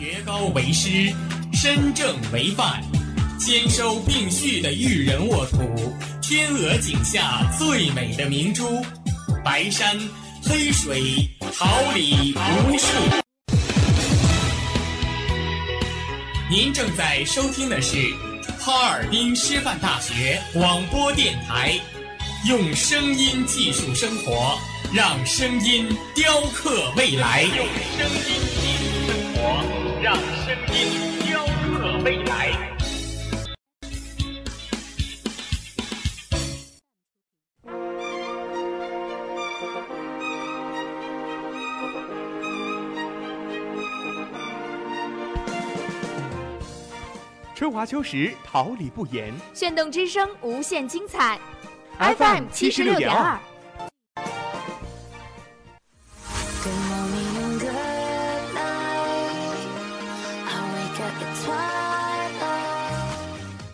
学高为师，身正为范，兼收并蓄的育人沃土，天鹅颈下最美的明珠，白山黑水桃李无数。您正在收听的是哈尔滨师范大学广播电台，用声音技术生活，让声音雕刻未来。用声音，雕刻未来。春华秋实，桃李不言。炫动之声，无限精彩。FM 七十六点二。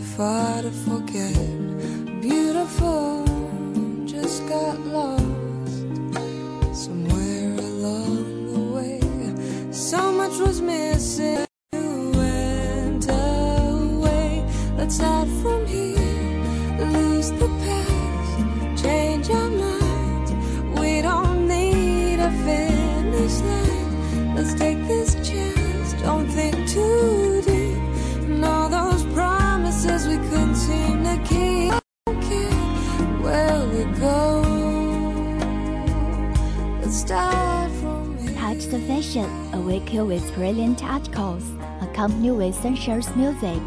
Far to forget? Beautiful, just got lost somewhere along the way. So much was missing. Touch the fashion, awake you with brilliant articles, accompany with sensuous music.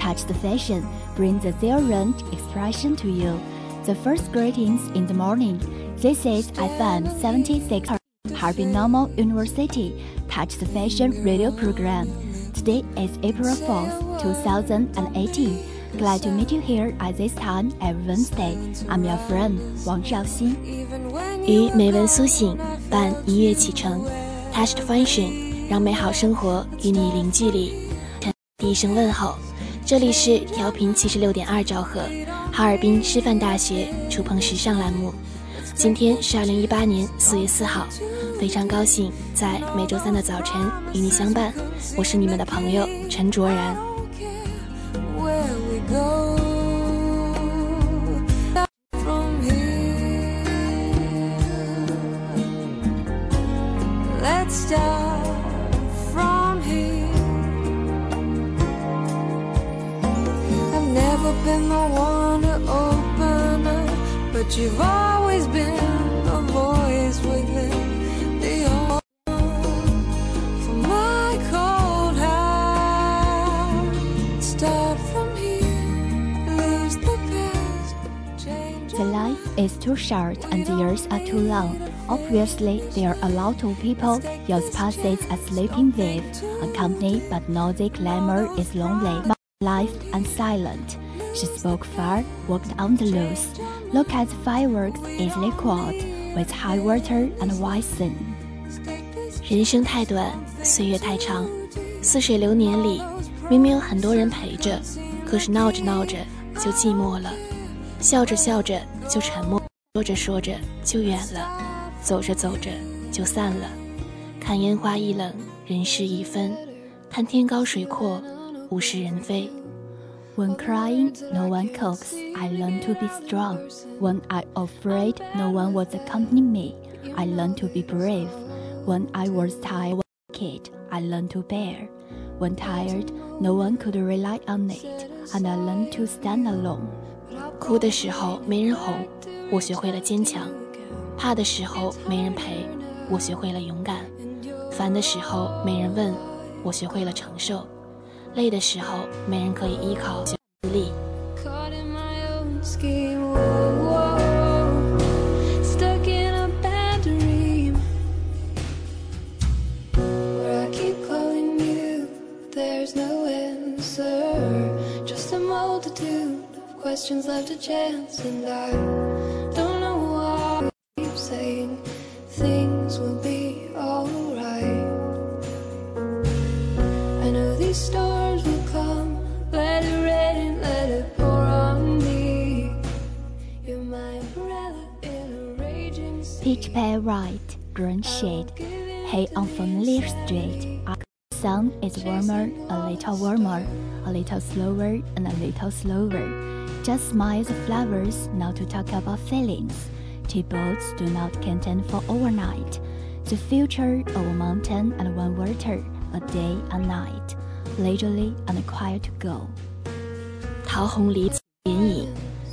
Touch the fashion, bring the zero range expression to you. The first greetings in the morning. This is FM 76 Harbin Normal University Touch the Fashion radio program. Today is April 4th, 2018. Glad to meet you here at this time every Wednesday. I'm your friend Wang Shaoxin. 与美文苏醒伴一跃启程，Touched Fashion 让美好生活与你零距离。第一声问候，这里是调频七十六点二兆赫，哈尔滨师范大学触碰时尚栏目。今天是二零一八年四月四号，非常高兴在每周三的早晨与你相伴。我是你们的朋友陈卓然。is too short and the years are too long. Obviously, there are a lot of people use passes as sleeping with, accompanied but know the glamour is lonely, life and silent. She spoke far, walked on the loose. Look at the fireworks easily caught, with high water and white sun. 人生太短，岁月太长，似水流年里，明明有很多人陪着，可是闹着闹着就寂寞了， 笑着笑着就沉默，说着说着就远了，走着走着就散了。看烟花易冷，人事已分；看天高水阔，物是人非。When crying, no one cooks. I learned to be strong. When I afraid, no one was accompany me. I learned to be brave. When I was tired, kid, I learned to bear. When tired, no one could rely on it, and I learned to stand alone. 哭的时候没人哄，我学会了坚强；怕的时候没人陪，我学会了勇敢；烦的时候没人问，我学会了承受；累的时候没人可以依靠，questions left to chance, and I don't know why I keep saying things will be alright. I know these stars will come. Let it rain, let it pour on me. You're my umbrella in a raging sea. Pitch pale right, green shade. Hey, unfamiliar street. The sun is warmer, a little warmer, a little slower, and a little slower. Just smile the flowers, not to talk about feelings. Two boats do not contend for overnight. The future of a mountain and one water, a day and night, leisurely and quiet to go. 桃红离剪影，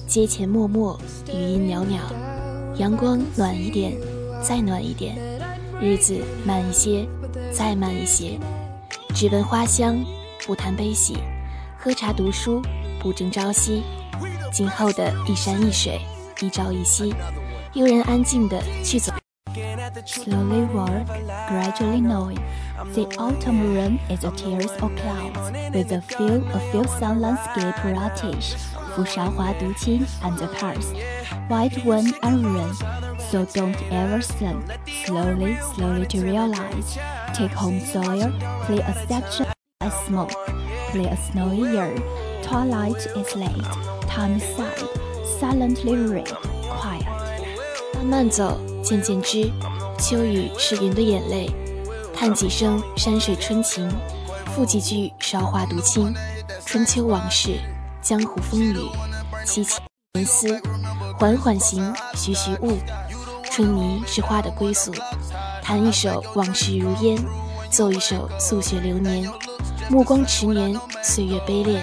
街前默默，余音袅袅。阳光暖一点，再暖一点；日子慢一些，再慢一些。只闻花香，不谈悲喜；喝茶读书，不争朝夕。今后的一山一水，一朝一夕，悠然安静的去走。 Slowly walk, gradually knowing. The autumn rain is a tears of clouds, with a few, a few sun landscape ratish, 扶韶华独清 and the past, white wind and rain. So don't ever think, slowly, slowly to realize. Take home soil, play a section as smoke, play a snowy year. Twilight is late, time is sad, silently read, quiet. 慢慢走，渐渐知，秋雨是云的眼泪。叹几声山水春情，赋几句韶华独清。春秋往事，江湖风雨，凄凄沉思。缓缓行，徐徐悟。春泥是花的归宿。弹一首往事如烟，奏一首素雪流年。目光迟年，岁月悲恋。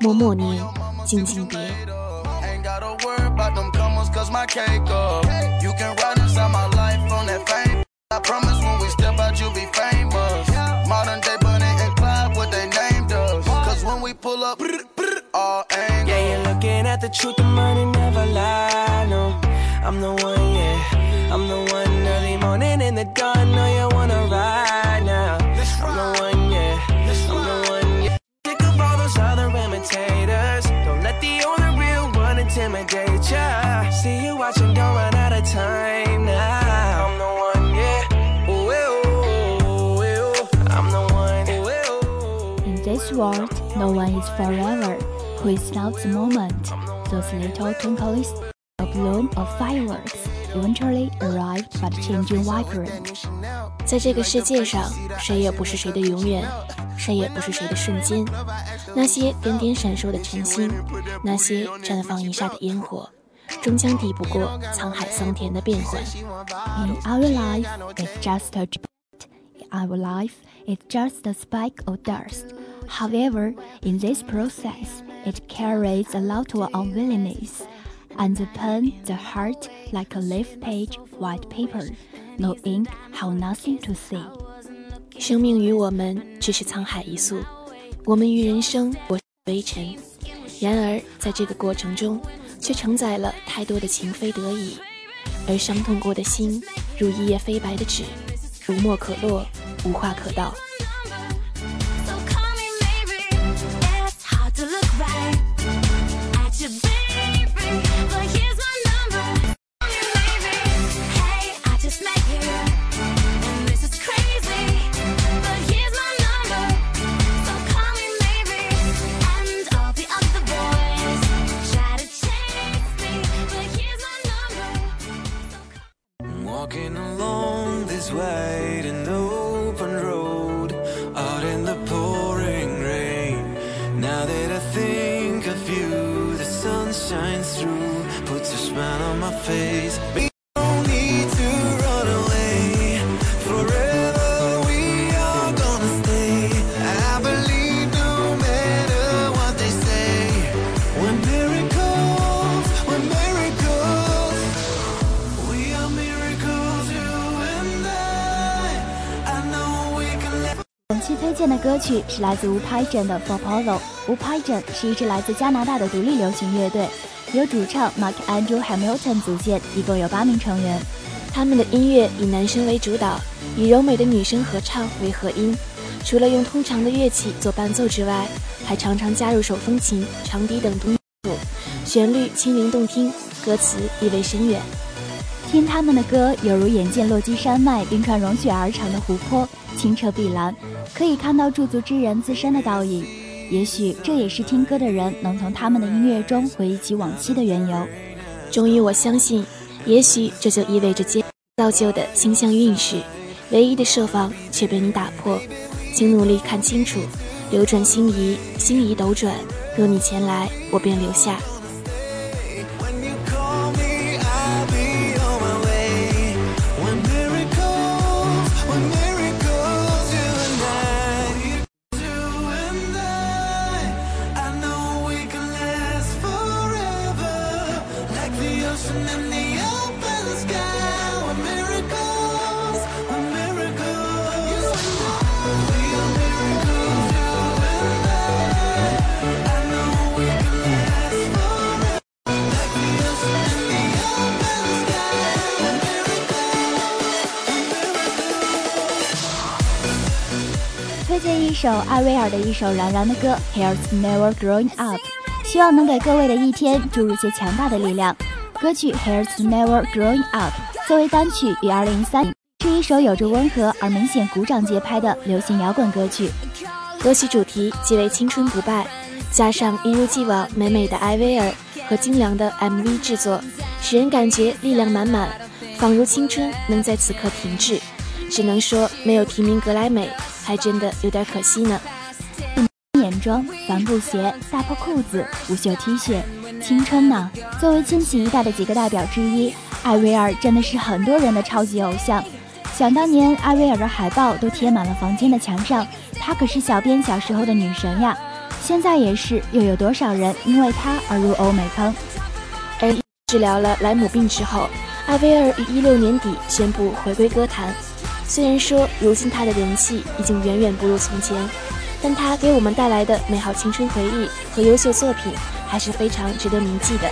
默默年，静静别。 Ain't gotta worry about them comers cause my cake up. You can ride inside my life on that fame. I promise when we step out, you'll be famous. Modern day Bunny and Clyde, what they named us. Cause when we pull up, all angles. Yeah, you're looking at the truth, the money never lie. No, I'm the one, yeah. I'm the one early morning in the dawn. world, no one is forever. Who is not the moment? Those little twinkling stars, a bloom of fireworks, eventually arrived but changing vibrant. 在这个世界上，谁也不是谁的永远，谁也不是谁的瞬间。那些点点闪烁的晨星，那些绽放一刹的烟火，终将抵不过沧海桑田的变幻。 In our life, it's just a dot. In our life, it's just a speck of dust. However, in this process, it carries a lot of unwillingness. And the pen, the heart, like a leaf page, white paper. No ink, have nothing to say. 生命于我们只是沧海一粟，我们于人生我微尘。然而在这个过程中，却承载了太多的情非得已，而伤痛过的心，如一页飞白的纸，无墨可落，无话可道。 推荐的歌曲是来自吴拍镇的《For Polo》。吴拍镇是一支来自加拿大的独立流行乐队，由主唱 Mark Andrew Hamilton 组建，一共有八名成员。他们的音乐以男声为主导，以柔美的女声合唱为和音。除了用通常的乐器做伴奏之外，还常常加入手风琴、长笛等东鼓，旋律轻灵动听，歌词意味深远。听他们的歌，犹如眼见落基山脉冰川融雪而成的湖泊，清澈碧蓝，可以看到驻足之人自身的倒影。也许这也是听歌的人能从他们的音乐中回忆起往昔的缘由。终于，我相信，也许这就意味着接造就的星象运势，唯一的设防却被你打破。请努力看清楚，流转星移，星移斗转。若你前来，我便留下。首艾薇儿的一首燃燃的歌《Here's Never Growing Up》，希望能给各位的一天注入些强大的力量。歌曲《Here's Never Growing Up》作为单曲于2013年是一首有着温和而明显鼓掌节拍的流行摇滚歌曲。歌曲主题即为青春不败，加上一如既往美美的艾薇儿和精良的 MV 制作，使人感觉力量满满，仿如青春能在此刻停滞。只能说没有提名格莱美，还真的有点可惜呢。眼妆、帆布鞋、大破裤子、无袖 T 恤，青春呐！作为千禧一代的几个代表之一，艾薇儿真的是很多人的超级偶像。想当年，艾薇儿的海报都贴满了房间的墙上，她可是小编小时候的女神呀。现在也是，又有多少人因为她而入欧美坑？而治疗了莱姆病之后，艾薇儿于一六年底宣布回归歌坛。虽然说如今他的人气已经远远不如从前，但他给我们带来的美好青春回忆和优秀作品还是非常值得铭记的。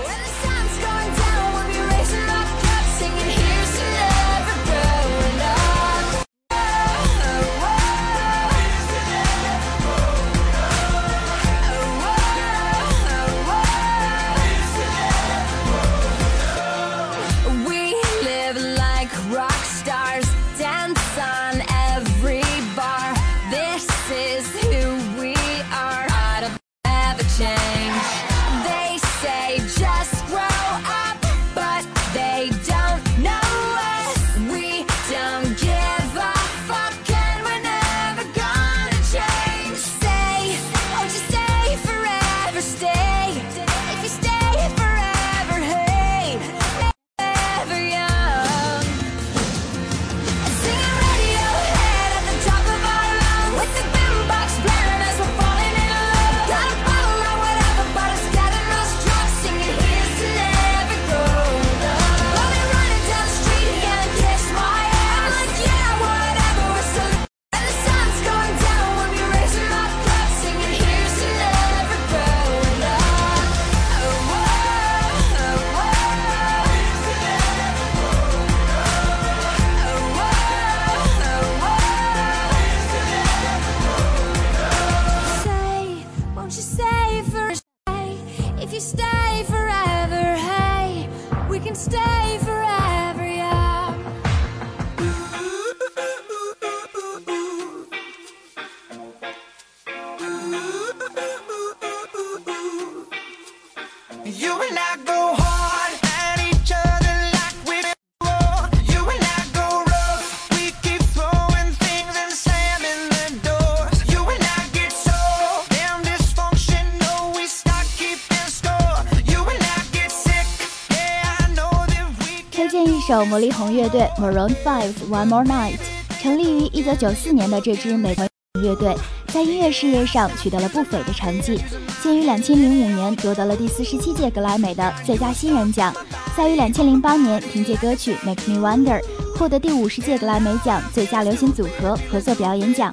首魔力红乐队 Maroon 5 One More Night。成立于1994年的这支美国乐队，在音乐事业上取得了不菲的成绩，先于2005年夺得了第四十七届格莱美的最佳新人奖，在于2008年凭借歌曲《Make Me Wonder》获得第五十届格莱美奖最佳流行组合合作表演奖。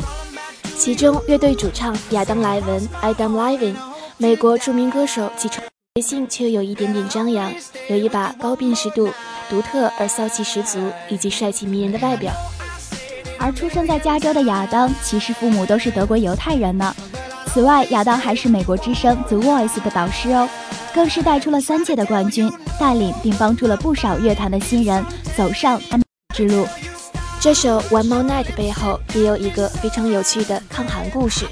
其中乐队主唱亚当·莱文 （Adam Levine），美国著名歌手，其传性却有一点点张扬，有一把高辨识度、独特而骚气十足，以及帅气迷人的外表。而出生在加州的亚当，其实父母都是德国犹太人呢。此外，亚当还是美国之声 The Voice 的导师哦，更是带出了三届的冠军，带领并帮助了不少乐坛的新人走上他们之路。这首《One More Night》背后也有一个非常有趣的抗韩故事。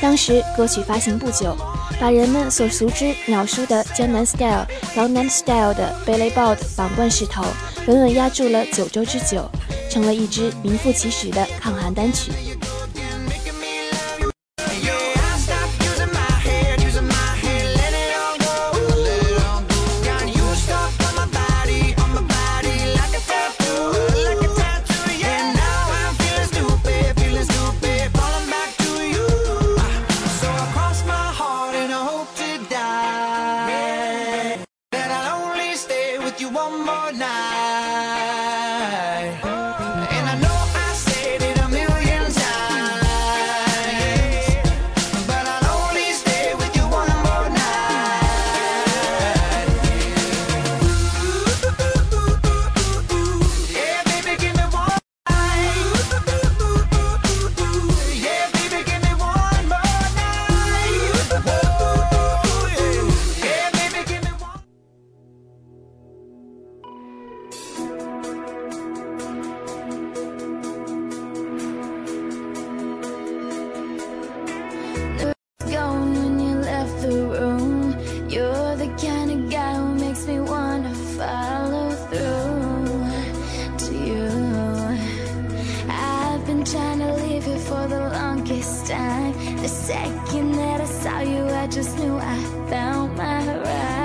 当时歌曲发行不久，把人们所熟知鸟叔的江南 Style、江南 Style 的 Billboard 榜冠势头，稳稳压住了九周之久，成了一支名副其实的抗韩单曲。Been trying to leave you for the longest time. The second that I saw you, I just knew I found my ride.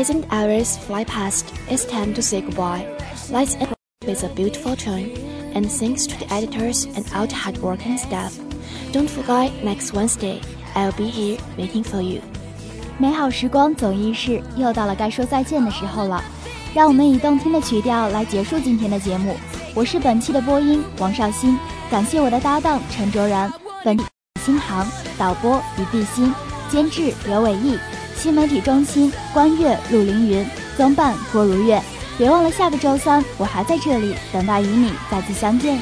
it, I like it. Pleasant hours fly past. It's time to say goodbye. Let's end with a beautiful tune, and thanks to the editors and all the hardworking staff. Don't forget next Wednesday, I'll be here waiting for you. 美好时光总易逝，又到了该说再见的时候了。让我们以动听的曲调来结束今天的节目。我是本期的播音王绍兴，感谢我的搭档陈卓然，本地新航导播于碧欣，监制刘伟毅， 新媒体中心关悦陆凌云，综办郭如月。别忘了下个周三我还在这里等待与你再次相见。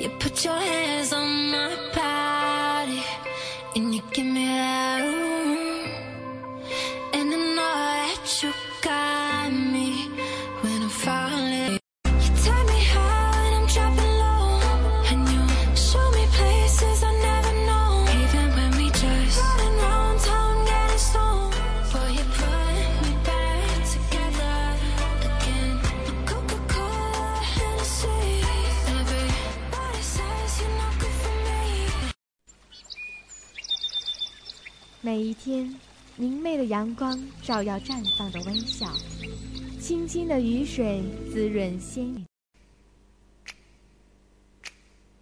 You put your hands on 天，明媚的阳光照耀绽放的微笑，清新的雨水滋润鲜艳。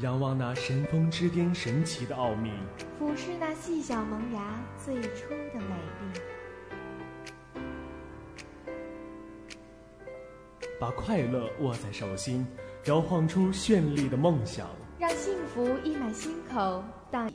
仰望那神峰之巅神奇的奥秘，俯视那细小萌芽最初的美丽。把快乐握在手心，摇晃出绚丽的梦想。让幸福溢满心口，荡希